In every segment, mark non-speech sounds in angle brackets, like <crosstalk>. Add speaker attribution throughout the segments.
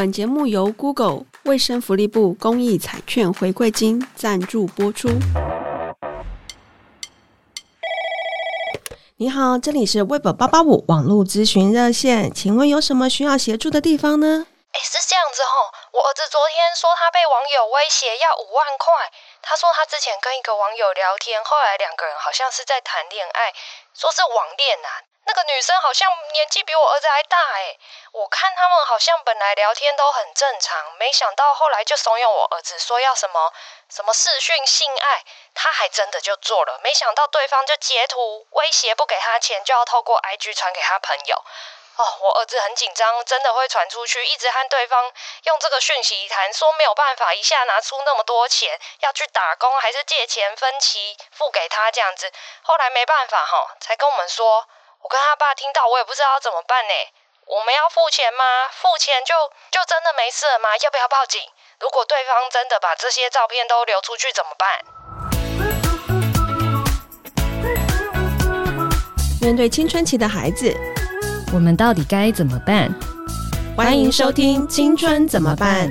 Speaker 1: 本节目由 Google 卫生福利部公益彩券回馈金赞助播出。你好，这里是 Web 八八五网络咨询热线，请问有什么需要协助的地方呢？
Speaker 2: 哎，是这样子吼，我儿子昨天说他被网友威胁要五万块，他说他之前跟一个网友聊天，后来两个人好像是在谈恋爱，说是网恋啊。那个女生好像年纪比我儿子还大哎，我看他们好像本来聊天都很正常，没想到后来就怂恿我儿子说要什么什么视讯性爱，他还真的就做了，没想到对方就截图威胁不给他钱，就要透过 IG 传给他朋友。哦，我儿子很紧张，真的会传出去，一直和对方用这个讯息谈，说没有办法一下拿出那么多钱，要去打工还是借钱分期付给他这样子，后来没办法哈，才跟我们说。我跟他爸听到，我也不知道怎么办呢。我们要付钱吗？付钱就就真的没事了吗？要不要报警？如果对方真的把这些照片都流出去怎么办？
Speaker 1: 面对青春期的孩子，
Speaker 3: 我们到底该怎么办？
Speaker 1: 欢迎收听《青春怎么办》。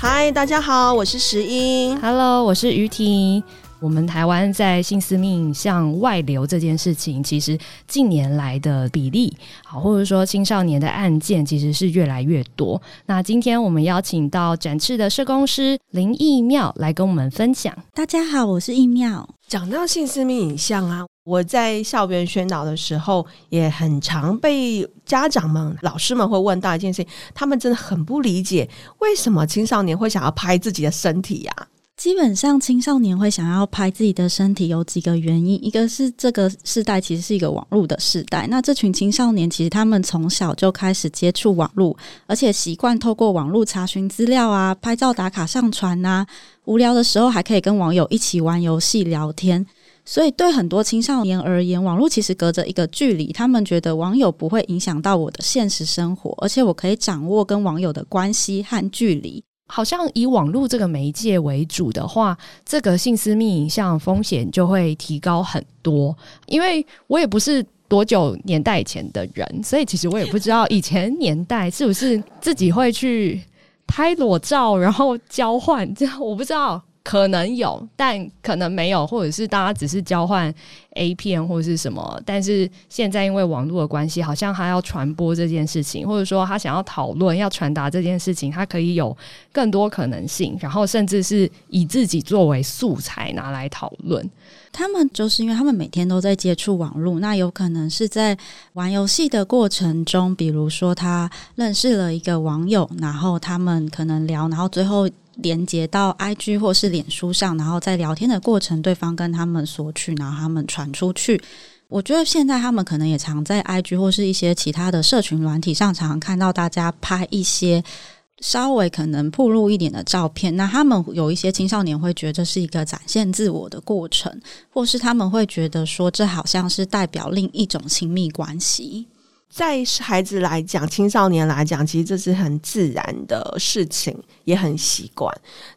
Speaker 1: 嗨，大家好，我是石英。
Speaker 3: Hello，我是于婷。我们台湾在性私密影像外流这件事情，其实近年来的比例，好，或者说青少年的案件，其实是越来越多。那今天我们邀请到展翅的社工师林义妙来跟我们分享。
Speaker 4: 大家好，我是义妙。
Speaker 1: 讲到性私密影像啊，我在校园宣导的时候，也很常被家长们、老师们会问到一件事情，他们真的很不理解，为什么青少年会想要拍自己的身体呀、
Speaker 4: 基本上，青少年会想要拍自己的身体有几个原因，一个是这个世代其实是一个网络的世代，那这群青少年其实他们从小就开始接触网络，而且习惯透过网络查询资料啊、拍照打卡上传啊，无聊的时候还可以跟网友一起玩游戏聊天，所以对很多青少年而言，网络其实隔着一个距离，他们觉得网友不会影响到我的现实生活，而且我可以掌握跟网友的关系和距离。
Speaker 3: 好像以网络这个媒介为主的话，这个性私密影像风险就会提高很多。因为我也不是多久年代以前的人，所以其实我也不知道以前年代是不是自己会去拍裸照，然后交换，这样我不知道。可能有，但可能没有，或者是大家只是交换 A 片或者是什么。但是现在因为网络的关系，好像他要传播这件事情，或者说他想要讨论、要传达这件事情，他可以有更多可能性，然后甚至是以自己作为素材拿来讨论。
Speaker 4: 他们就是因为他们每天都在接触网络，那有可能是在玩游戏的过程中，比如说他认识了一个网友，然后他们可能聊，然后最后。连接到 IG 或是脸书上，然后在聊天的过程，对方跟他们索取，然后他们传出去。我觉得现在他们可能也常在 IG 或是一些其他的社群软体上，常常看到大家拍一些稍微可能暴露一点的照片。那他们有一些青少年会觉得是一个展现自我的过程，或是他们会觉得说这好像是代表另一种亲密关系。
Speaker 1: 在孩子来讲，青少年来讲，其实这是很自然的事情，也很习惯。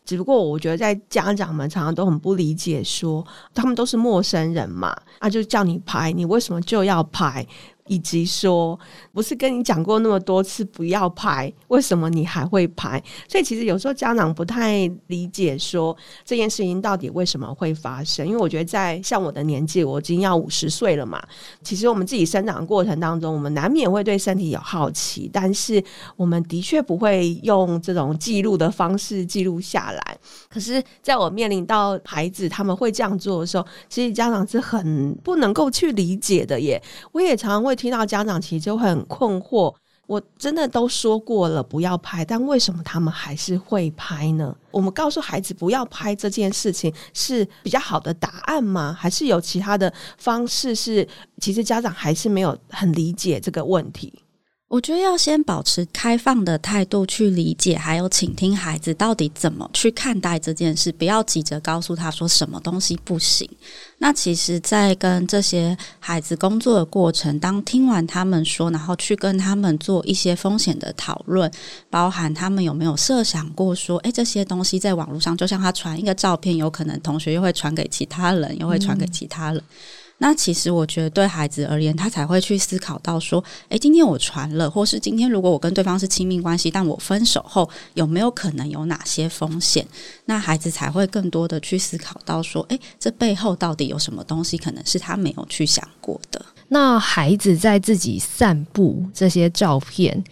Speaker 1: 只不过我觉得，在家长们常常都很不理解说，说他们都是陌生人嘛，啊，就叫你拍，你为什么就要拍？以及说，不是跟你讲过那么多次不要拍，为什么你还会拍？所以其实有时候家长不太理解说这件事情到底为什么会发生。因为我觉得在像我的年纪，我已经要五十岁了嘛。其实我们自己生长过程当中，我们难免会对身体有好奇，但是我们的确不会用这种记录的方式记录下来。可是，在我面临到孩子他们会这样做的时候，其实家长是很不能够去理解的耶。我也常常会。听到家长其实就很困惑，我真的都说过了不要拍，但为什么他们还是会拍呢？我们告诉孩子不要拍这件事情是比较好的答案吗？还是有其他的方式？是其实家长还是没有很理解这个问题。
Speaker 4: 我觉得要先保持开放的态度去理解，还有倾听孩子到底怎么去看待这件事，不要急着告诉他说什么东西不行。那其实，在跟这些孩子工作的过程，当听完他们说，然后去跟他们做一些风险的讨论，包含他们有没有设想过说，诶，这些东西在网络上，就像他传一个照片，有可能同学又会传给其他人，又会传给其他人。嗯那其实我觉得对孩子而言，他才会去思考到说，诶，今天我传了，或是今天如果我跟对方是亲密关系，但我分手后有没有可能有哪些风险？那孩子才会更多的去思考到说，诶，这背后到底有什么东西，可能是他没有去想过的。
Speaker 3: 那孩子在自己散布这些照片，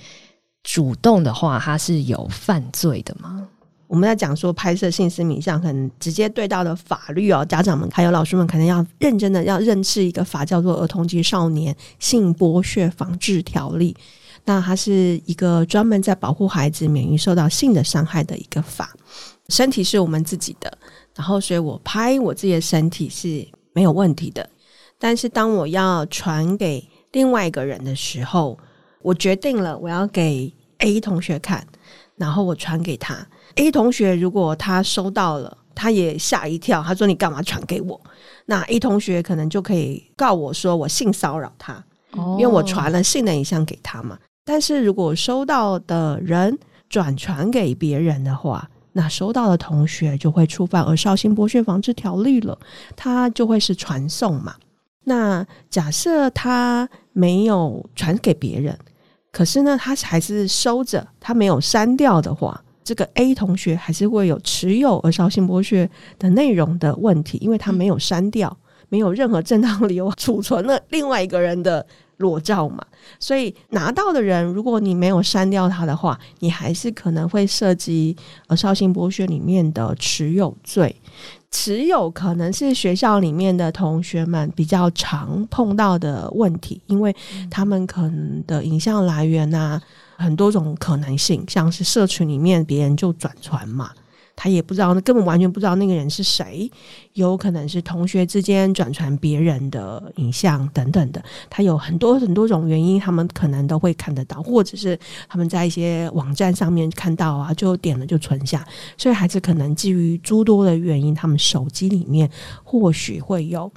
Speaker 3: 主动的话，他是有犯罪的吗？
Speaker 1: 我们在讲说拍摄性私密影像，可能直接对到的法律哦，家长们还有老师们可能要认真的要认识一个法，叫做《儿童及少年性剥削防治条例》。那它是一个专门在保护孩子免于受到性的伤害的一个法。身体是我们自己的，然后所以我拍我自己的身体是没有问题的。但是当我要传给另外一个人的时候，我决定了我要给 A 同学看，然后我传给他。A 同学如果他收到了，他也吓一跳，他说：“你干嘛传给我？”那 A 同学可能就可以告我说我性骚扰他，哦，因为我传了性的影像给他嘛。但是如果收到的人转传给别人的话，那收到的同学就会触犯《而少性剥削防治条例》了，他就会是传送嘛。那假设他没有传给别人，可是呢，他还是收着，他没有删掉的话。这个 A 同学还是会有持有儿少性剥削的内容的问题，因为他没有删掉，没有任何正当理由储存了另外一个人的裸照嘛，所以拿到的人，如果你没有删掉他的话，你还是可能会涉及儿少性剥削里面的持有罪。持有可能是学校里面的同学们比较常碰到的问题，因为他们可能的影像来源啊。很多种可能性，像是社群里面别人就转传嘛，他也不知道，根本完全不知道那个人是谁，有可能是同学之间转传别人的影像等等的，他有很多很多种原因，他们可能都会看得到，或者是他们在一些网站上面看到啊，就点了就存下，所以孩子可能基于诸多的原因，他们手机里面或许会有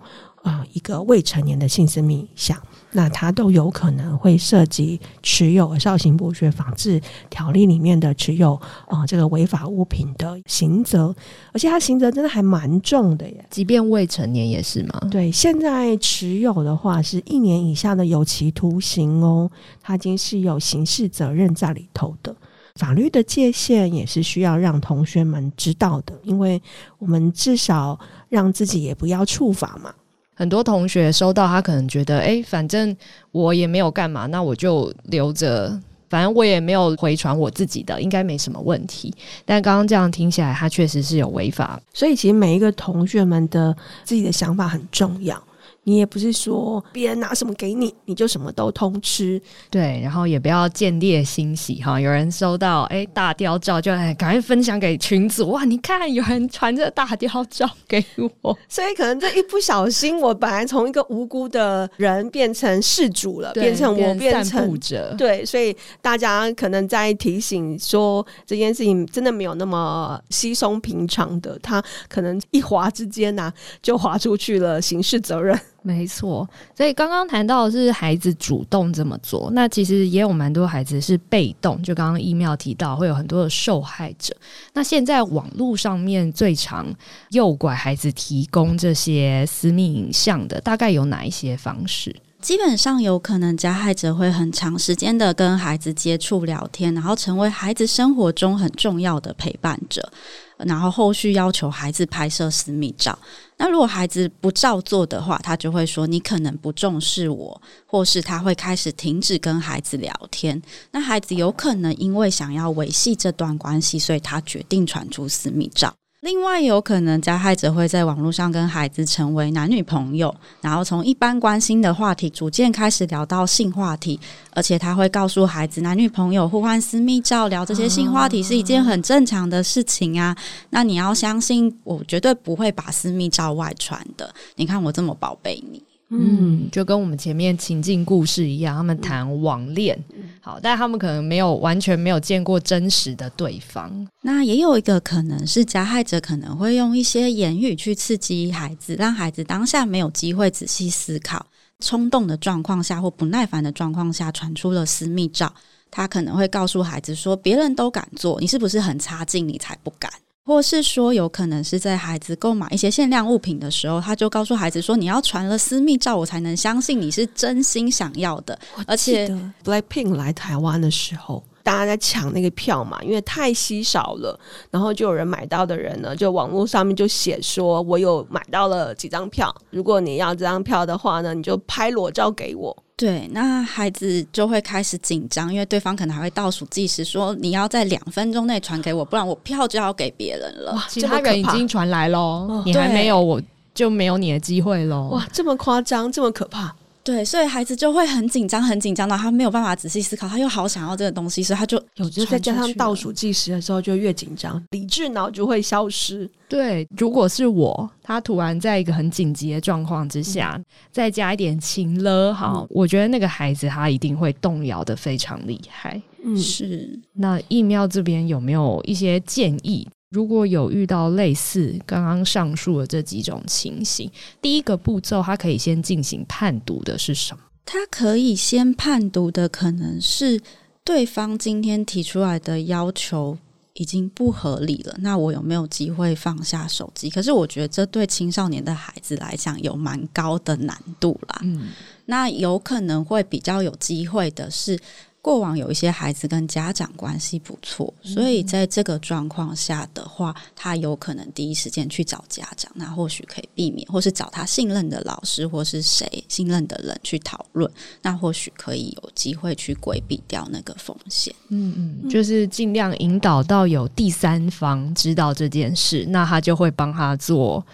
Speaker 1: 啊、呃、一个未成年的性私密影像。那他都有可能会涉及持有《儿少性剥削防治条例》里面的持有啊、呃、这个违法物品的刑责，而且他刑责真的还蛮重的耶，
Speaker 3: 即便未成年也是吗？
Speaker 1: 对，现在持有的话是一年以下的有期徒刑哦，他已经是有刑事责任在里头的。法律的界限也是需要让同学们知道的，因为我们至少让自己也不要触法嘛。
Speaker 3: 很多同学收到，他可能觉得，哎，反正我也没有干嘛，那我就留着，反正我也没有回传我自己的，应该没什么问题。但刚刚这样听起来，他确实是有违法，
Speaker 1: 所以其实每一个同学们的自己的想法很重要。你也不是说别人拿什么给你，你就什么都通吃，
Speaker 3: 对，然后也不要见猎心喜哈。有人收到哎大雕照，就哎赶快分享给群组哇！你看有人传这大雕照给我，<laughs>
Speaker 1: 所以可能这一不小心，我本来从一个无辜的人变成事主了，变成我变成
Speaker 3: 者，
Speaker 1: 对，所以大家可能在提醒说这件事情真的没有那么稀松平常的，他可能一划之间呐、啊、就划出去了刑事责任。
Speaker 3: 没错，所以刚刚谈到的是孩子主动这么做，那其实也有蛮多孩子是被动。就刚刚伊妙提到，会有很多的受害者。那现在网络上面最常诱拐孩子提供这些私密影像的，大概有哪一些方式？
Speaker 4: 基本上有可能加害者会很长时间的跟孩子接触聊天，然后成为孩子生活中很重要的陪伴者。然后后续要求孩子拍摄私密照，那如果孩子不照做的话，他就会说你可能不重视我，或是他会开始停止跟孩子聊天。那孩子有可能因为想要维系这段关系，所以他决定传出私密照。另外，有可能加害者会在网络上跟孩子成为男女朋友，然后从一般关心的话题逐渐开始聊到性话题，而且他会告诉孩子，男女朋友互换私密照、聊这些性话题是一件很正常的事情啊。那你要相信，我绝对不会把私密照外传的。你看我这么宝贝你。
Speaker 3: 嗯，就跟我们前面情境故事一样，他们谈网恋，好，但他们可能没有完全没有见过真实的对方。
Speaker 4: 那也有一个可能是加害者可能会用一些言语去刺激孩子，让孩子当下没有机会仔细思考，冲动的状况下或不耐烦的状况下传出了私密照。他可能会告诉孩子说：“别人都敢做，你是不是很差劲？你才不敢。”或是说有可能是在孩子购买一些限量物品的时候，他就告诉孩子说：“你要传了私密照，我才能相信你是真心想要的。”而且
Speaker 1: ，Blackpink 来台湾的时候。大家在抢那个票嘛，因为太稀少了，然后就有人买到的人呢，就网络上面就写说，我有买到了几张票，如果你要这张票的话呢，你就拍裸照给我。
Speaker 4: 对，那孩子就会开始紧张，因为对方可能还会倒数计时，说你要在两分钟内传给我，不然我票就要给别人了。
Speaker 3: 哇，其他人已经传来喽，哦，你还没有，我就没有你的机会喽。
Speaker 1: 哇，这么夸张，这么可怕。
Speaker 4: 对，所以孩子就会很紧张，很紧张的，他没有办法仔细思考，他又好想要这个东西，所以他就
Speaker 1: 有就再加上倒数计时的时候就越紧张，理智脑就会消失。
Speaker 3: 对，如果是我，他突然在一个很紧急的状况之下，嗯、再加一点情了，好、嗯，我觉得那个孩子他一定会动摇的非常厉害。
Speaker 4: 嗯，是。
Speaker 3: 那疫苗这边有没有一些建议？如果有遇到类似刚刚上述的这几种情形，第一个步骤，他可以先进行判读的是什么？
Speaker 4: 他可以先判读的可能是对方今天提出来的要求已经不合理了，那我有没有机会放下手机？可是我觉得这对青少年的孩子来讲有蛮高的难度啦。嗯，那有可能会比较有机会的是。过往有一些孩子跟家长关系不错，所以在这个状况下的话，他有可能第一时间去找家长，那或许可以避免，或是找他信任的老师或是谁信任的人去讨论，那或许可以有机会去规避掉那个风险。
Speaker 3: 嗯嗯，就是尽量引导到有第三方知道这件事，那他就会帮他做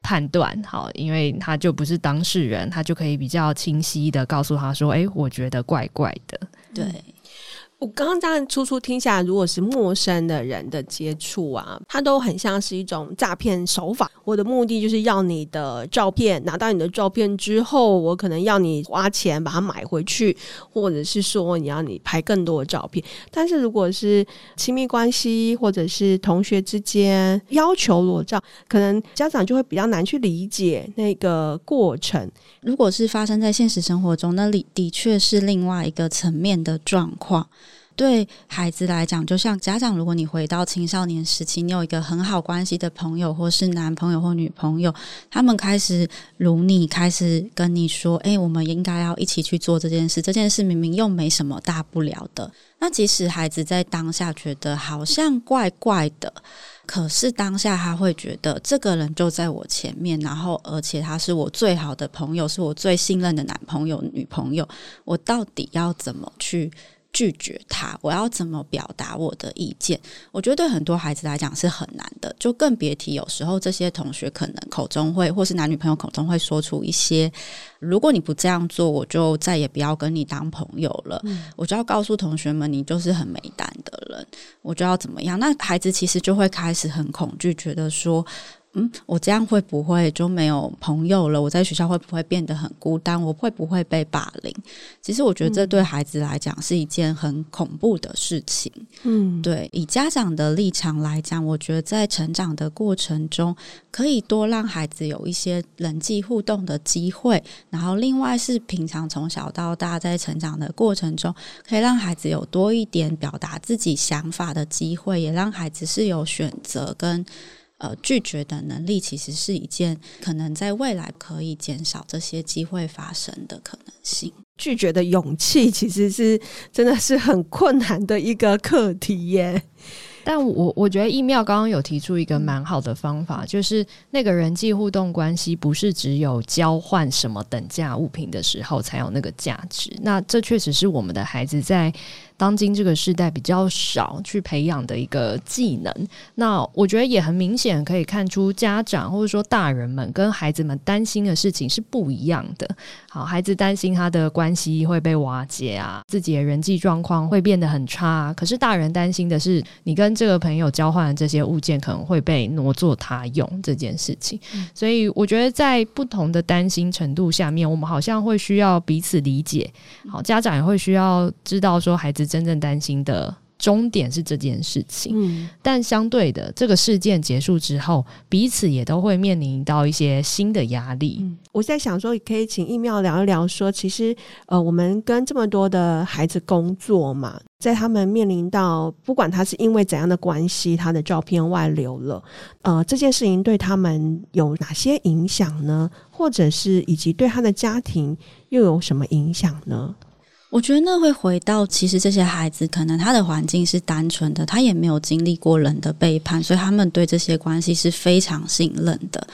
Speaker 3: 判断。好，因为他就不是当事人，他就可以比较清晰的告诉他说：“哎，我觉得怪怪的。”
Speaker 4: 对。
Speaker 1: 我刚刚这样初初听下来，如果是陌生的人的接触啊，它都很像是一种诈骗手法。我的目的就是要你的照片，拿到你的照片之后，我可能要你花钱把它买回去，或者是说你要你拍更多的照片。但是如果是亲密关系或者是同学之间要求裸照，可能家长就会比较难去理解那个过程。
Speaker 4: 如果是发生在现实生活中，那里的确是另外一个层面的状况。对孩子来讲，就像家长，如果你回到青少年时期，你有一个很好关系的朋友，或是男朋友或女朋友，他们开始如你，开始跟你说：“诶，我们应该要一起去做这件事。”这件事明明又没什么大不了的。那即使孩子在当下觉得好像怪怪的，可是当下他会觉得这个人就在我前面，然后而且他是我最好的朋友，是我最信任的男朋友、女朋友，我到底要怎么去？拒绝他，我要怎么表达我的意见？我觉得对很多孩子来讲是很难的，就更别提有时候这些同学可能口中会，或是男女朋友口中会说出一些：“如果你不这样做，我就再也不要跟你当朋友了。嗯”我就要告诉同学们，你就是很没胆的人，我就要怎么样？那孩子其实就会开始很恐惧，觉得说。嗯，我这样会不会就没有朋友了？我在学校会不会变得很孤单？我会不会被霸凌？其实我觉得这对孩子来讲是一件很恐怖的事情。嗯，对。以家长的立场来讲，我觉得在成长的过程中，可以多让孩子有一些人际互动的机会。然后，另外是平常从小到大在成长的过程中，可以让孩子有多一点表达自己想法的机会，也让孩子是有选择跟。呃，拒绝的能力其实是一件可能在未来可以减少这些机会发生的可能性。
Speaker 1: 拒绝的勇气其实是真的是很困难的一个课题耶。
Speaker 3: 但我我觉得义妙刚刚有提出一个蛮好的方法，就是那个人际互动关系不是只有交换什么等价物品的时候才有那个价值。那这确实是我们的孩子在。当今这个时代比较少去培养的一个技能，那我觉得也很明显可以看出家长或者说大人们跟孩子们担心的事情是不一样的。好，孩子担心他的关系会被瓦解啊，自己的人际状况会变得很差。可是大人担心的是，你跟这个朋友交换的这些物件可能会被挪作他用这件事情。所以我觉得在不同的担心程度下面，我们好像会需要彼此理解。好，家长也会需要知道说孩子。真正担心的终点是这件事情。
Speaker 1: 嗯，
Speaker 3: 但相对的，这个事件结束之后，彼此也都会面临到一些新的压力。
Speaker 1: 嗯，我在想说，也可以请义妙聊一聊，说其实呃，我们跟这么多的孩子工作嘛。在他们面临到不管他是因为怎样的关系，他的照片外流了，呃，这件事情对他们有哪些影响呢？或者是以及对他的家庭又有什么影响呢？
Speaker 4: 我觉得那会回到，其实这些孩子可能他的环境是单纯的，他也没有经历过人的背叛，所以他们对这些关系是非常信任的。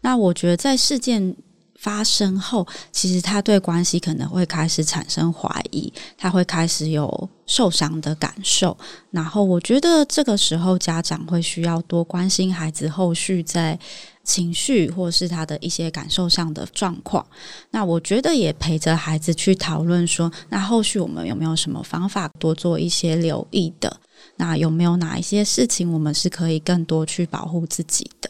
Speaker 4: 那我觉得在事件。发生后，其实他对关系可能会开始产生怀疑，他会开始有受伤的感受。然后，我觉得这个时候家长会需要多关心孩子后续在情绪或是他的一些感受上的状况。那我觉得也陪着孩子去讨论说，那后续我们有没有什么方法多做一些留意的？那有没有哪一些事情我们是可以更多去保护自己的？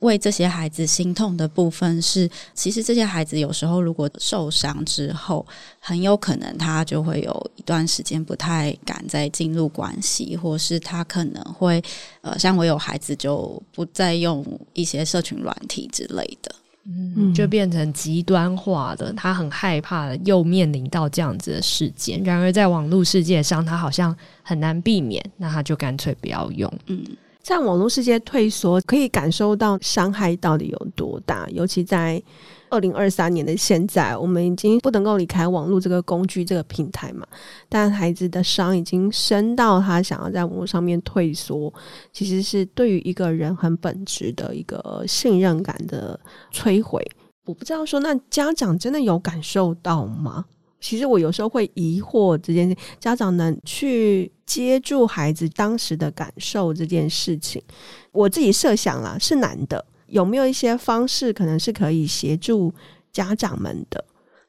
Speaker 4: 为这些孩子心痛的部分是，其实这些孩子有时候如果受伤之后，很有可能他就会有一段时间不太敢再进入关系，或是他可能会呃，像我有孩子就不再用一些社群软体之类的，
Speaker 3: 嗯，就变成极端化的，他很害怕的，又面临到这样子的事件。然而在网络世界上，他好像很难避免，那他就干脆不要用，嗯。
Speaker 1: 在网络世界退缩，可以感受到伤害到底有多大。尤其在二零二三年的现在，我们已经不能够离开网络这个工具、这个平台嘛。但孩子的伤已经深到他想要在网络上面退缩，其实是对于一个人很本质的一个信任感的摧毁。我不知道说，那家长真的有感受到吗？其实我有时候会疑惑这件事，家长能去接住孩子当时的感受这件事情，我自己设想了，是难的。有没有一些方式可能是可以协助家长们的？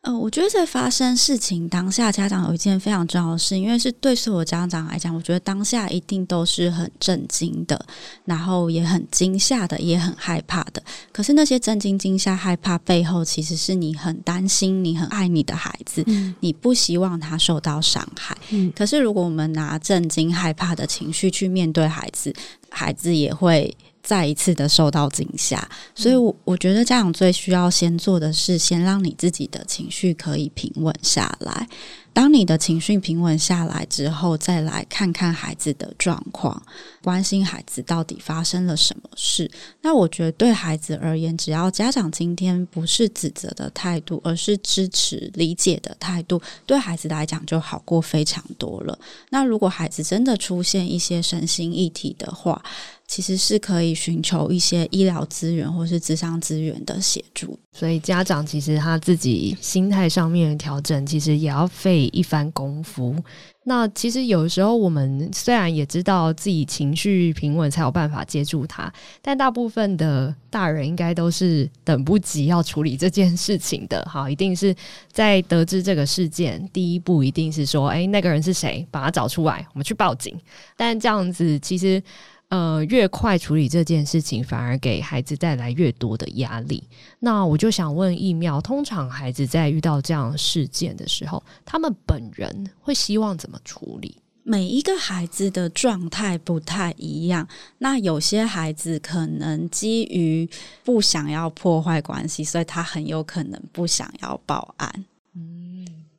Speaker 4: 嗯、呃，我觉得在发生事情当下，家长有一件非常重要的事，因为是对所有家长来讲，我觉得当下一定都是很震惊的，然后也很惊吓的，也很害怕的。可是那些震惊、惊吓、害怕背后，其实是你很担心，你很爱你的孩子，嗯、你不希望他受到伤害。嗯、可是如果我们拿震惊、害怕的情绪去面对孩子，孩子也会。再一次的受到惊吓，所以我我觉得家长最需要先做的是，先让你自己的情绪可以平稳下来。当你的情绪平稳下来之后，再来看看孩子的状况，关心孩子到底发生了什么事。那我觉得对孩子而言，只要家长今天不是指责的态度，而是支持、理解的态度，对孩子来讲就好过非常多了。那如果孩子真的出现一些身心议题的话，其实是可以寻求一些医疗资源或是智商资源的协助。
Speaker 3: 所以家长其实他自己心态上面的调整，其实也要费一番功夫。那其实有时候我们虽然也知道自己情绪平稳才有办法接住他，但大部分的大人应该都是等不及要处理这件事情的。好，一定是在得知这个事件，第一步一定是说，哎，那个人是谁？把他找出来，我们去报警。但这样子其实。呃，越快处理这件事情，反而给孩子带来越多的压力。那我就想问疫苗，通常孩子在遇到这样事件的时候，他们本人会希望怎么处理？
Speaker 4: 每一个孩子的状态不太一样。那有些孩子可能基于不想要破坏关系，所以他很有可能不想要报案。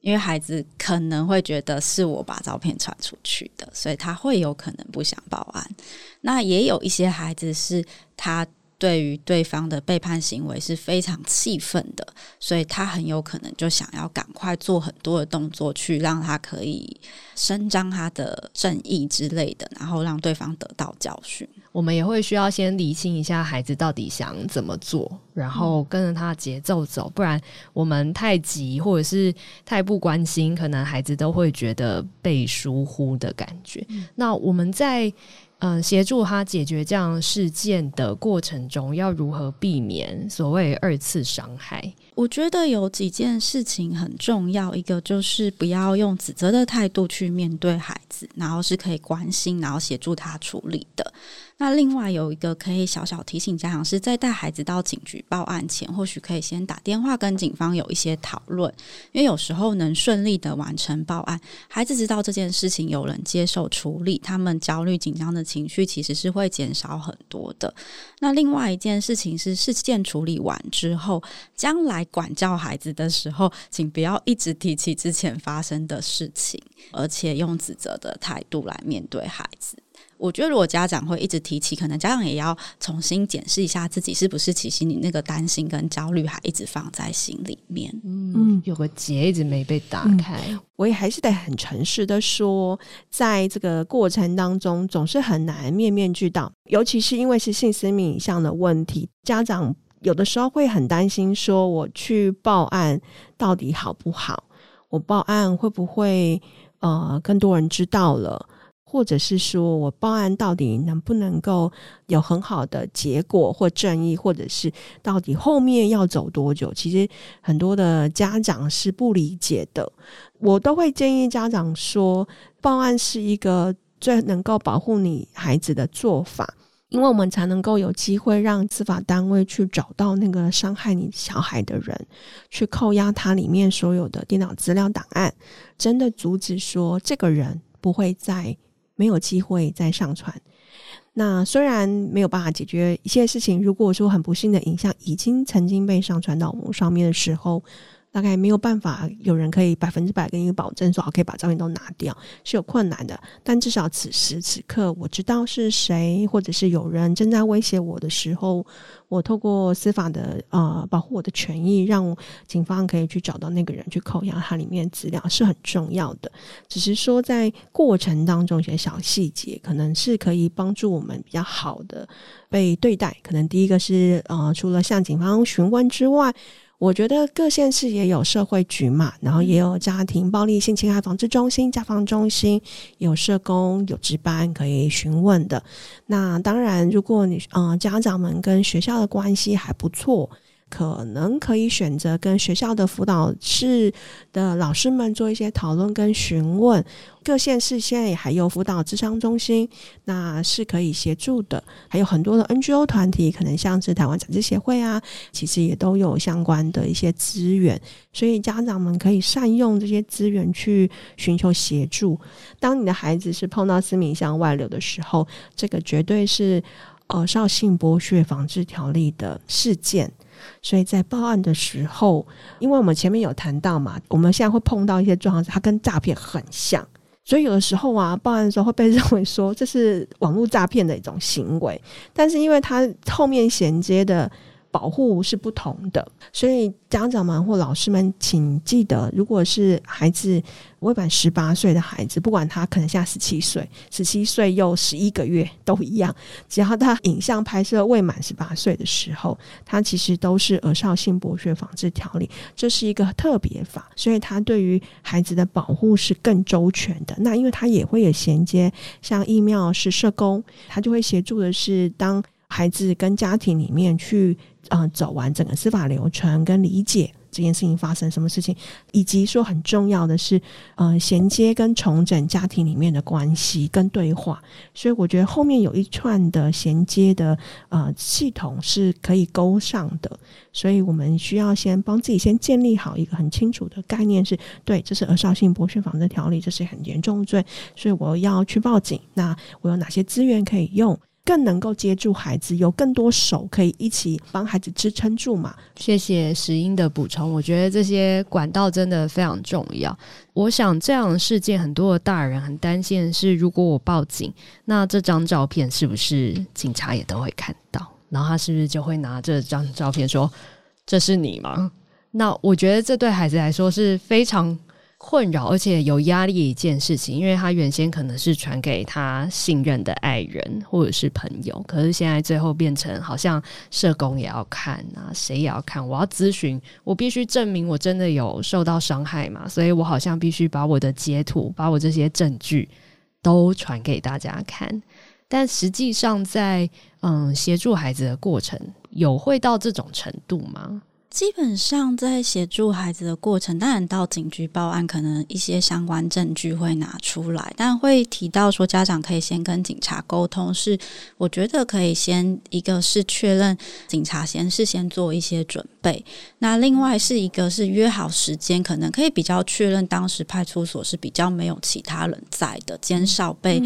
Speaker 4: 因为孩子可能会觉得是我把照片传出去的，所以他会有可能不想报案。那也有一些孩子是他对于对方的背叛行为是非常气愤的，所以他很有可能就想要赶快做很多的动作去让他可以伸张他的正义之类的，然后让对方得到教训。
Speaker 3: 我们也会需要先理清一下孩子到底想怎么做，然后跟着他的节奏走，不然我们太急或者是太不关心，可能孩子都会觉得被疏忽的感觉。嗯、那我们在嗯，协助他解决这样事件的过程中，要如何避免所谓二次伤害？
Speaker 4: 我觉得有几件事情很重要，一个就是不要用指责的态度去面对孩子，然后是可以关心，然后协助他处理的。那另外有一个可以小小提醒家长，是在带孩子到警局报案前，或许可以先打电话跟警方有一些讨论，因为有时候能顺利的完成报案，孩子知道这件事情有人接受处理，他们焦虑紧张的情绪其实是会减少很多的。那另外一件事情是，事件处理完之后，将来管教孩子的时候，请不要一直提起之前发生的事情，而且用指责的态度来面对孩子。我觉得，如果家长会一直提起，可能家长也要重新检视一下自己是不是其实你那个担心跟焦虑还一直放在心里面。
Speaker 3: 嗯，有个结一直没被打开。
Speaker 1: 嗯，我也还是得很诚实的说，在这个过程当中，总是很难面面俱到，尤其是因为是性私密影像的问题，家长有的时候会很担心，说我去报案到底好不好？我报案会不会呃更多人知道了？或者是说我报案到底能不能够有很好的结果或正义，或者是到底后面要走多久？其实很多的家长是不理解的。我都会建议家长说，报案是一个最能够保护你孩子的做法，因为我们才能够有机会让司法单位去找到那个伤害你小孩的人，去扣押他里面所有的电脑资料档案，真的阻止说这个人不会再。没有机会再上传。那虽然没有办法解决一些事情，如果说很不幸的影像已经曾经被上传到网络上面的时候。大概没有办法，有人可以百分之百跟你保证说，可以把照片都拿掉，是有困难的。但至少此时此刻，我知道是谁，或者是有人正在威胁我的时候，我透过司法的呃保护我的权益，让警方可以去找到那个人，去扣押他里面资料，是很重要的。只是说在过程当中一些小细节，可能是可以帮助我们比较好的被对待。可能第一个是呃，除了向警方询问之外。我觉得各县市也有社会局嘛，然后也有家庭暴力性侵害防治中心、家防中心，有社工、有值班可以询问的。那当然，如果你呃家长们跟学校的关系还不错。可能可以选择跟学校的辅导室的老师们做一些讨论跟询问。各县市现在也还有辅导智商中心，那是可以协助的。还有很多的 NGO 团体，可能像是台湾展翅协会啊，其实也都有相关的一些资源。所以家长们可以善用这些资源去寻求协助。当你的孩子是碰到私密影像外流的时候，这个绝对是呃《少性剥削防治条例》的事件。所以在报案的时候，因为我们前面有谈到嘛，我们现在会碰到一些状况，它跟诈骗很像，所以有的时候啊，报案的时候会被认为说这是网络诈骗的一种行为，但是因为它后面衔接的。保护是不同的，所以家长们或老师们，请记得，如果是孩子未满十八岁的孩子，不管他可能现在十七岁、十七岁又十一个月都一样，只要他影像拍摄未满十八岁的时候，他其实都是《儿少性剥削防治条例》，这是一个特别法，所以他对于孩子的保护是更周全的。那因为他也会有衔接，像疫苗是社工，他就会协助的是当孩子跟家庭里面去。嗯、呃，走完整个司法流程，跟理解这件事情发生什么事情，以及说很重要的是，呃，衔接跟重整家庭里面的关系跟对话。所以我觉得后面有一串的衔接的呃系统是可以勾上的。所以我们需要先帮自己先建立好一个很清楚的概念是，是对，这是儿少性剥削防治条例，这是很严重罪，所以我要去报警。那我有哪些资源可以用？更能够接住孩子，有更多手可以一起帮孩子支撑住嘛？
Speaker 3: 谢谢石英的补充，我觉得这些管道真的非常重要。我想这样的事件，很多的大人很担心的是，如果我报警，那这张照片是不是警察也都会看到？然后他是不是就会拿这张照片说：“这是你吗？”那我觉得这对孩子来说是非常。困扰而且有压力一件事情，因为他原先可能是传给他信任的爱人或者是朋友，可是现在最后变成好像社工也要看啊，谁也要看，我要咨询，我必须证明我真的有受到伤害嘛，所以我好像必须把我的截图，把我这些证据都传给大家看。但实际上在嗯协助孩子的过程，有会到这种程度吗？
Speaker 4: 基本上在协助孩子的过程，当然到警局报案，可能一些相关证据会拿出来，但会提到说家长可以先跟警察沟通。是我觉得可以先一个是确认警察先事先做一些准备，那另外是一个是约好时间，可能可以比较确认当时派出所是比较没有其他人在的，减少被。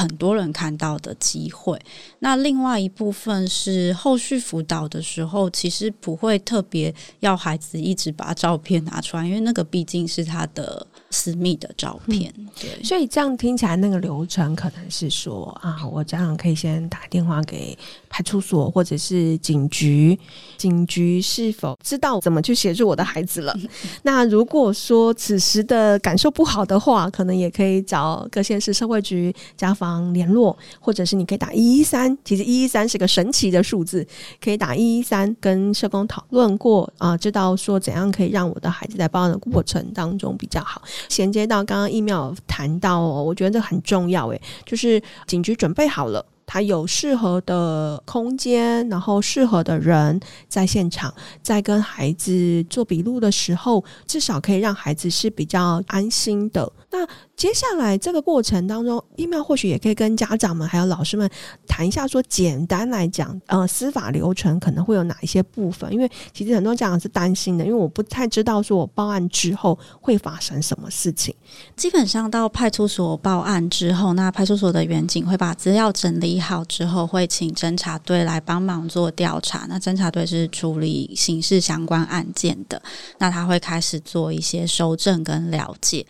Speaker 4: 很多人看到的机会，那另外一部分是后续辅导的时候，其实不会特别要孩子一直把照片拿出来，因为那个毕竟是他的。私密的照片，嗯、对，
Speaker 1: 所以这样听起来，那个流程可能是说啊，我家长可以先打电话给派出所或者是警局，警局是否知道怎么去协助我的孩子了？<laughs> 那如果说此时的感受不好的话，可能也可以找各县市社会局家访联络，或者是你可以打一一三。其实一一三是个神奇的数字，可以打一一三跟社工讨论过啊，知道说怎样可以让我的孩子在报案的过程当中比较好。衔接到刚刚一妙谈到哦，我觉得这很重要诶，就是警局准备好了。他有适合的空间，然后适合的人在现场，在跟孩子做笔录的时候，至少可以让孩子是比较安心的。那接下来这个过程当中，一妙或许也可以跟家长们还有老师们谈一下，说简单来讲，呃，司法流程可能会有哪一些部分？因为其实很多家长是担心的，因为我不太知道说我报案之后会发生什么事情。
Speaker 4: 基本上到派出所报案之后，那派出所的员警会把资料整理好之后，会请侦查队来帮忙做调查。那侦查队是处理刑事相关案件的，那他会开始做一些搜证跟了解。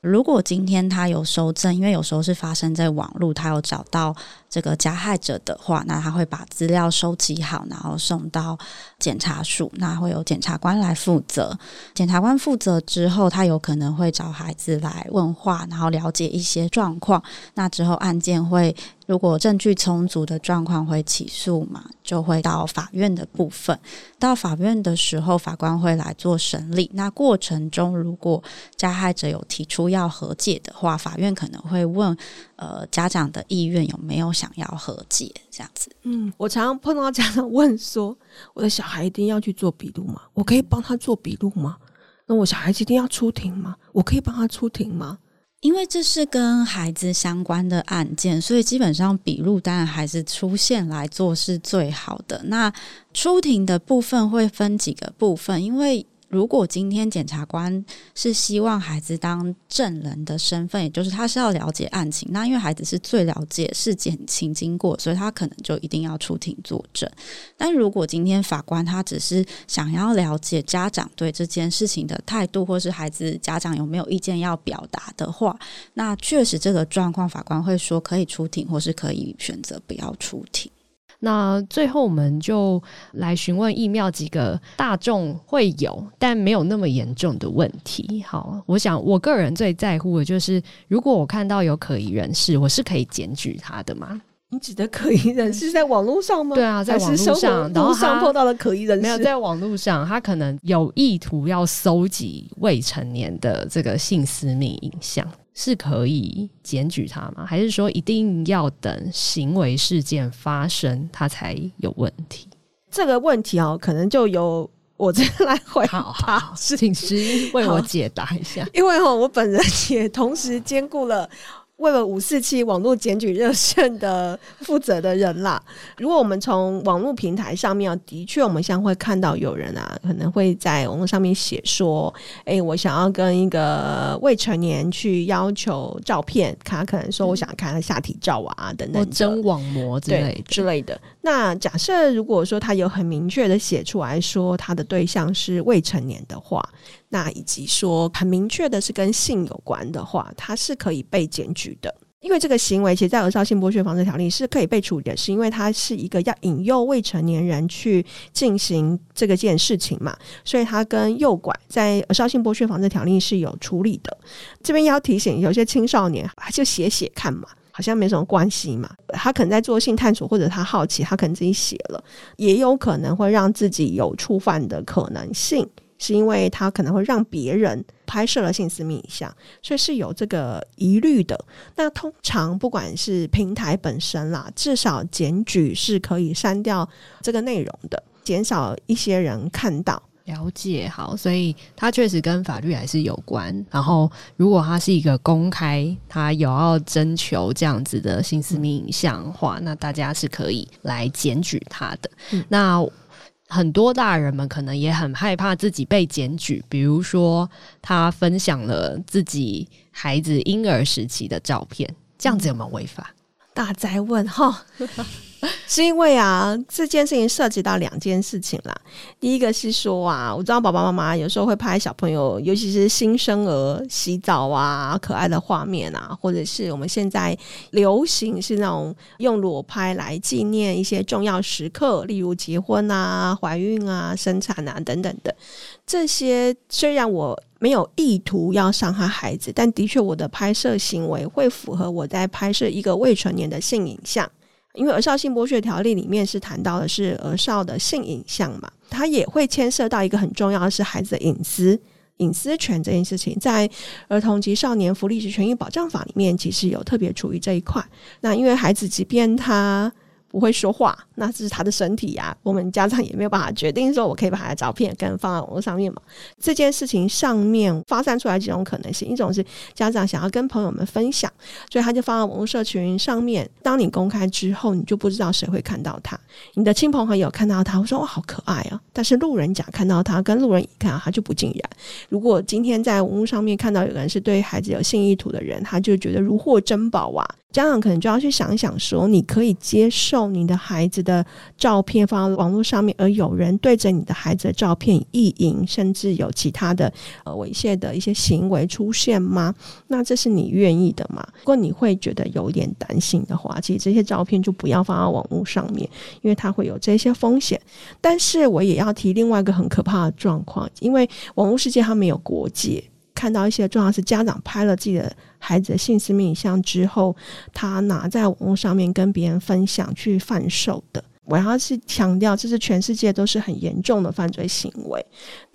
Speaker 4: 如果今天他有收证，因为有时候是发生在网络，他有找到。这个加害者的话，那他会把资料收集好，然后送到检察署，那会有检察官来负责。检察官负责之后，他有可能会找孩子来问话，然后了解一些状况。那之后案件会，如果证据充足的状况，会起诉嘛，就会到法院的部分。到法院的时候，法官会来做审理。那过程中，如果加害者有提出要和解的话，法院可能会问。呃，家长的意愿有没有想要和解这样子？
Speaker 1: 嗯，我常常碰到家长问说：“我的小孩一定要去做笔录吗？我可以帮他做笔录吗？那我小孩子一定要出庭吗？我可以帮他出庭吗？”
Speaker 4: 因为这是跟孩子相关的案件，所以基本上笔录当然还是出现来做是最好的。那出庭的部分会分几个部分，因为。如果今天检察官是希望孩子当证人的身份，也就是他是要了解案情，那因为孩子是最了解事件情经过，所以他可能就一定要出庭作证。但如果今天法官他只是想要了解家长对这件事情的态度，或是孩子家长有没有意见要表达的话，那确实这个状况，法官会说可以出庭，或是可以选择不要出庭。
Speaker 3: 那最后，我们就来询问疫苗几个大众会有但没有那么严重的问题。好，我想我个人最在乎的就是，如果我看到有可疑人士，我是可以检举他的吗？
Speaker 1: 你指的可疑人士在网络上吗？
Speaker 3: 对啊，在网络上，然后
Speaker 1: 上碰到了可疑人士，
Speaker 3: 没有在网络上，他可能有意图要搜集未成年的这个性私密影像。是可以检举他吗？还是说一定要等行为事件发生他才有问题？
Speaker 1: 这个问题哦，可能就由我这边来回答。
Speaker 3: 好，好，请师 <laughs> 为我解答一下。
Speaker 1: 因为哈，我本人也同时兼顾了。为了五四七网络检举热线的负责的人啦，<laughs> 如果我们从网络平台上面，的确我们现在会看到有人啊，可能会在网络上面写说，哎、欸，我想要跟一个未成年去要求照片，他可能说我想看下体照啊等等，
Speaker 3: 真网膜之类的
Speaker 1: 之类的。那假设如果说他有很明确的写出来说他的对象是未成年的话。那以及说很明确的是跟性有关的话，它是可以被检举的。因为这个行为其实，在《儿少性剥削防治条例》是可以被处理的，是因为它是一个要引诱未成年人去进行这个件事情嘛，所以它跟诱拐在《儿少性剥削防治条例》是有处理的。这边要提醒，有些青少年就写写看嘛，好像没什么关系嘛，他可能在做性探索，或者他好奇，他可能自己写了，也有可能会让自己有触犯的可能性。是因为他可能会让别人拍摄了性私密影像，所以是有这个疑虑的。那通常不管是平台本身啦，至少检举是可以删掉这个内容的，减少一些人看到。
Speaker 3: 了解，好，所以它确实跟法律还是有关。然后，如果它是一个公开，它有要征求这样子的性私密影像的话，那大家是可以来检举他的。嗯、那很多大人们可能也很害怕自己被检举，比如说他分享了自己孩子婴儿时期的照片，这样子有没有违法？
Speaker 1: 大灾问哈。<laughs> 是因为啊，这件事情涉及到两件事情啦。第一个是说啊，我知道爸爸妈妈有时候会拍小朋友，尤其是新生儿洗澡啊，可爱的画面啊，或者是我们现在流行是那种用裸拍来纪念一些重要时刻，例如结婚啊、怀孕啊、生产啊等等的。这些虽然我没有意图要伤害孩子，但的确我的拍摄行为会符合我在拍摄一个未成年的性影像。因为儿少性剥削条例里面是谈到的是儿少的性影像嘛，它也会牵涉到一个很重要的是孩子的隐私、隐私权这件事情，在儿童及少年福利及权益保障法里面其实有特别处于这一块。那因为孩子即便他。不会说话，那这是他的身体呀、啊。我们家长也没有办法决定说，我可以把他的照片跟放在网络上面嘛。这件事情上面发散出来几种可能性：一种是家长想要跟朋友们分享，所以他就放在网络社群上面。当你公开之后，你就不知道谁会看到他。你的亲朋好友看到他，会说：“哇，好可爱啊！”但是路人甲看到他，跟路人乙看到他就不尽然。如果今天在网络上面看到有个人是对孩子有性意图的人，他就觉得如获珍宝啊。家长可能就要去想想，说你可以接受你的孩子的照片放到网络上面，而有人对着你的孩子的照片意淫，甚至有其他的呃猥亵的一些行为出现吗？那这是你愿意的吗？如果你会觉得有点担心的话，其实这些照片就不要放到网络上面，因为它会有这些风险。但是我也要提另外一个很可怕的状况，因为网络世界它没有国界。看到一些状况是家长拍了自己的孩子的性私密影像之后，他拿在网络上面跟别人分享去贩售的。我要是强调，这是全世界都是很严重的犯罪行为。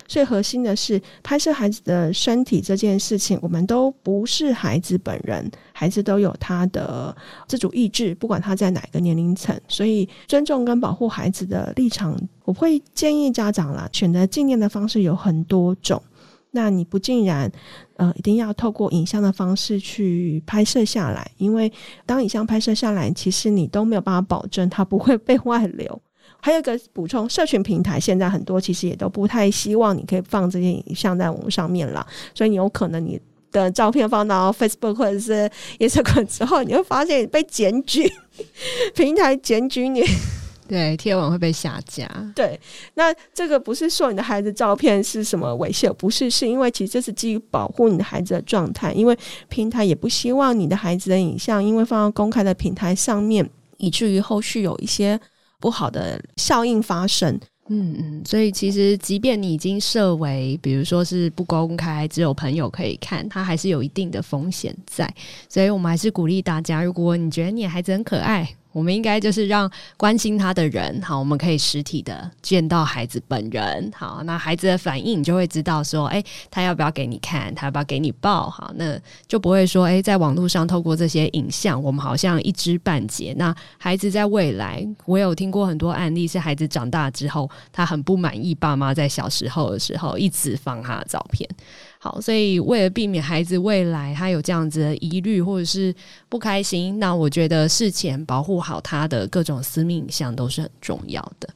Speaker 1: 最核心的是拍摄孩子的身体这件事情，我们都不是孩子本人，孩子都有他的自主意志，不管他在哪个年龄层。所以尊重跟保护孩子的立场，我会建议家长啦，选择纪念的方式有很多种。那你不尽然，呃，一定要透过影像的方式去拍摄下来，因为当影像拍摄下来，其实你都没有办法保证它不会被外流。还有一个补充，社群平台现在很多其实也都不太希望你可以放这些影像在网络上面了，所以你有可能你的照片放到 Facebook 或者是 Instagram 之后，你会发现被检举，<laughs> 平台检举你。
Speaker 3: 对，贴文会被下架。
Speaker 1: 对，那这个不是说你的孩子照片是什么猥亵，不是，是因为其实这是基于保护你的孩子的状态，因为平台也不希望你的孩子的影像因为放到公开的平台上面，以至于后续有一些不好的效应发生。
Speaker 3: 嗯嗯，所以其实即便你已经设为，比如说是不公开，只有朋友可以看，它还是有一定的风险在。所以我们还是鼓励大家，如果你觉得你的孩子很可爱。我们应该就是让关心他的人，好，我们可以实体的见到孩子本人，好，那孩子的反应你就会知道说，哎，他要不要给你看，他要不要给你抱，好，那就不会说，哎，在网络上透过这些影像，我们好像一知半解。那孩子在未来，我有听过很多案例，是孩子长大之后，他很不满意爸妈在小时候的时候一直放他的照片。好，所以为了避免孩子未来他有这样子的疑虑或者是不开心，那我觉得事前保护好他的各种私密影像都是很重要的。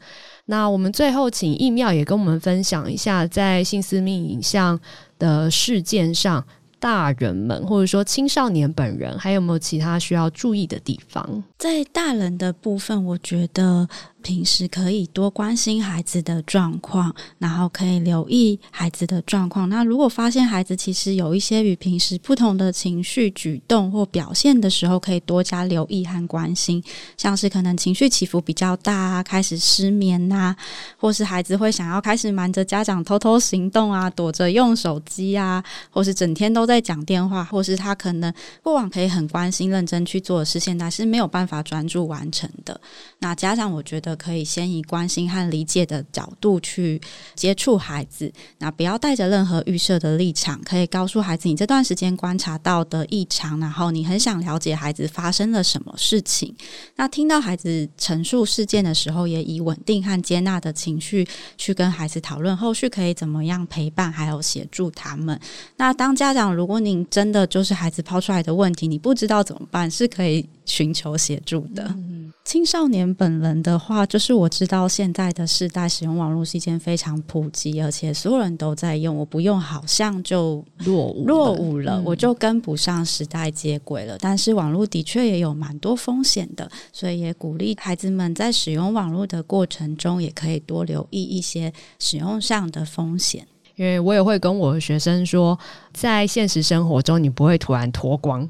Speaker 3: 那我们最后请义妙也跟我们分享一下，在性私密影像的事件上，大人们或者说青少年本人还有没有其他需要注意的地方？
Speaker 4: 在大人的部分，我觉得。平时可以多关心孩子的状况，然后可以留意孩子的状况。那如果发现孩子其实有一些与平时不同的情绪、举动或表现的时候，可以多加留意和关心。像是可能情绪起伏比较大啊，开始失眠呐，或是孩子会想要开始瞒着家长偷偷行动啊，躲着用手机啊，或是整天都在讲电话，或是他可能过往可以很关心、认真去做的事，现在是没有办法专注完成的。那家长我觉得。可以先以关心和理解的角度去接触孩子，那不要带着任何预设的立场，可以告诉孩子你这段时间观察到的异常，然后你很想了解孩子发生了什么事情。那听到孩子陈述事件的时候，也以稳定和接纳的情绪去跟孩子讨论后续可以怎么样陪伴，还有协助他们。那当家长，如果您真的就是孩子抛出来的问题，你不知道怎么办，是可以寻求协助的。嗯青少年本人的话，就是我知道现在的世代使用网络是一件非常普及，而且所有人都在用。我不用，好像就
Speaker 3: 落伍
Speaker 4: 落伍了，我就跟不上时代接轨了。但是网络的确也有蛮多风险的，所以也鼓励孩子们在使用网络的过程中，也可以多留意一些使用上的风险。
Speaker 3: 因为我也会跟我的学生说，在现实生活中，你不会突然脱光。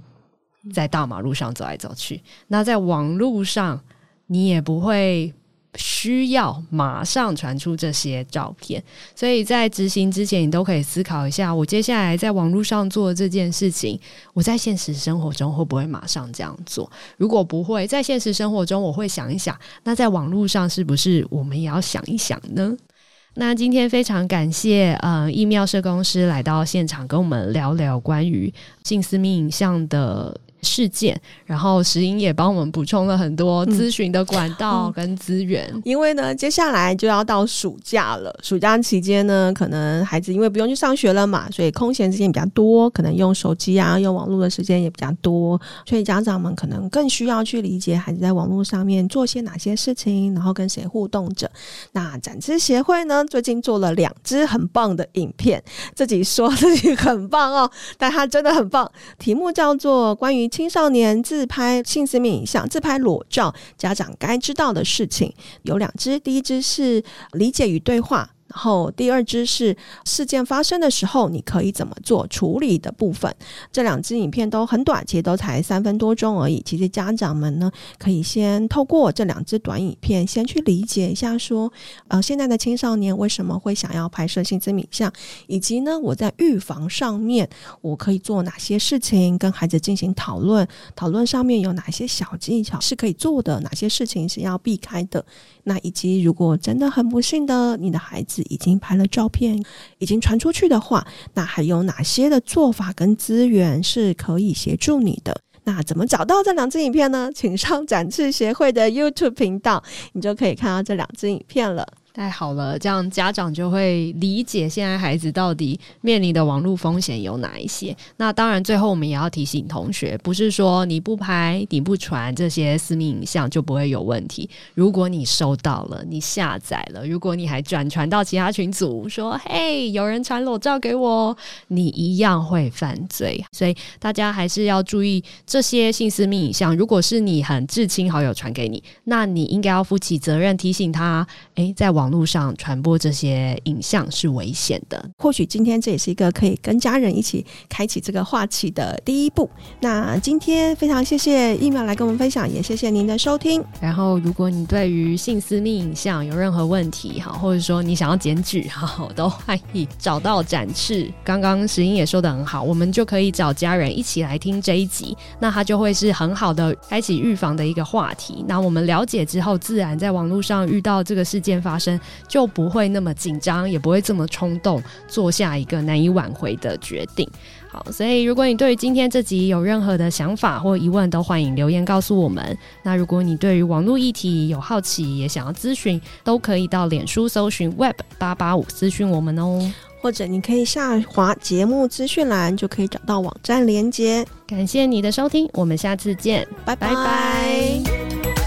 Speaker 3: 在大马路上走来走去，那在网络上，你也不会需要马上传出这些照片，所以在执行之前，你都可以思考一下：我接下来在网络上做这件事情，我在现实生活中会不会马上这样做？如果不会，在现实生活中我会想一想，那在网络上是不是我们也要想一想呢？那今天非常感谢呃异妙社公司来到现场，跟我们聊聊关于性私密影像的事件，然后石英也帮我们补充了很多咨询的管道跟资源。
Speaker 1: 嗯。因为呢，接下来就要到暑假了，暑假期间呢，可能孩子因为不用去上学了嘛，所以空闲时间比较多，可能用手机啊、用网络的时间也比较多，所以家长们可能更需要去理解孩子在网络上面做些哪些事情，然后跟谁互动着。那展翅协会呢，最近做了两支很棒的影片，自己说自己很棒哦，但他真的很棒，题目叫做关于。青少年自拍性私密影像、自拍裸照，家长该知道的事情有两支。第一支是理解与对话。然后第二支是事件发生的时候，你可以怎么做处理的部分。这两支影片都很短，其实都才三分多钟而已。其实家长们呢，可以先透过这两支短影片，先去理解一下，说，呃，现在的青少年为什么会想要拍摄性私密影像，以及呢，我在预防上面我可以做哪些事情，跟孩子进行讨论。讨论上面有哪些小技巧是可以做的，哪些事情是要避开的。那以及如果真的很不幸的，你的孩子已经拍了照片，已经传出去的话，那还有哪些的做法跟资源是可以协助你的？那怎么找到这两支影片呢？请上展翅协会的 YouTube 频道，你就可以看到这两支影片了。
Speaker 3: 太好了，这样家长就会理解现在孩子到底面临的网络风险有哪一些。那当然，最后我们也要提醒同学，不是说你不拍、你不传这些私密影像就不会有问题。如果你收到了，你下载了，如果你还转传到其他群组，说“嘿，有人传裸照给我”，你一样会犯罪。所以大家还是要注意这些性私密影像。如果是你很至亲好友传给你，那你应该要负起责任，提醒他：诶，在网。网络上传播这些影像是危险的。
Speaker 1: 或许今天这也是一个可以跟家人一起开启这个话题的第一步。那今天非常谢谢疫苗来跟我们分享，也谢谢您的收听。
Speaker 3: 然后，如果你对于性私密影像有任何问题，哈，或者说你想要检举，哈，都欢迎找到展翅。刚刚石英也说的很好，我们就可以找家人一起来听这一集，那它就会是很好的开启预防的一个话题。那我们了解之后，自然在网络上遇到这个事件发生。就不会那么紧张，也不会这么冲动，做下一个难以挽回的决定。好，所以如果你对于今天这集有任何的想法或疑问，都欢迎留言告诉我们。那如果你对于网络议题有好奇，也想要咨询，都可以到脸书搜寻 Web 八八五咨询我们哦，
Speaker 1: 或者你可以下滑节目资讯栏，就可以找到网站连接。
Speaker 3: 感谢你的收听，我们下次见，拜拜拜。